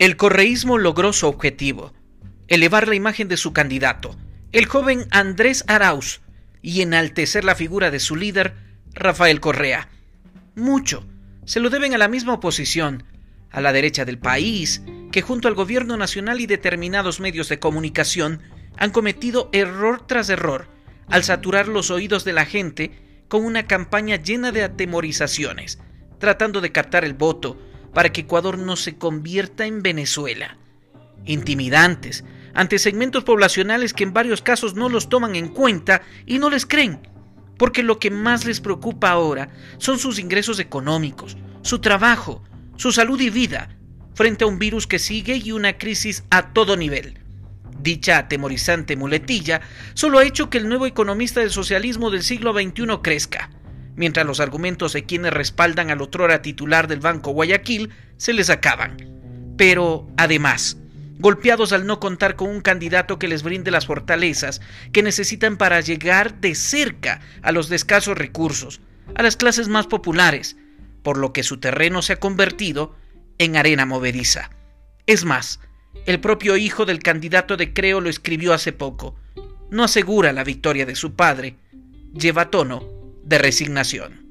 El correísmo logró su objetivo, elevar la imagen de su candidato, el joven Andrés Arauz, y enaltecer la figura de su líder, Rafael Correa. Mucho se lo deben a la misma oposición, a la derecha del país, que junto al gobierno nacional y determinados medios de comunicación han cometido error tras error al saturar los oídos de la gente con una campaña llena de atemorizaciones, tratando de captar el voto para que Ecuador no se convierta en Venezuela. Intimidantes ante segmentos poblacionales que en varios casos no los toman en cuenta y no les creen, porque lo que más les preocupa ahora son sus ingresos económicos, su trabajo, su salud y vida, frente a un virus que sigue y una crisis a todo nivel. Dicha atemorizante muletilla solo ha hecho que el nuevo economista del socialismo del siglo XXI crezca, mientras los argumentos de quienes respaldan al otrora titular del Banco Guayaquil se les acaban. Pero, además, golpeados al no contar con un candidato que les brinde las fortalezas que necesitan para llegar de cerca a los de escasos recursos, a las clases más populares, por lo que su terreno se ha convertido en arena movediza. Es más, el propio hijo del candidato de Creo lo escribió hace poco. No asegura la victoria de su padre, lleva tono de resignación.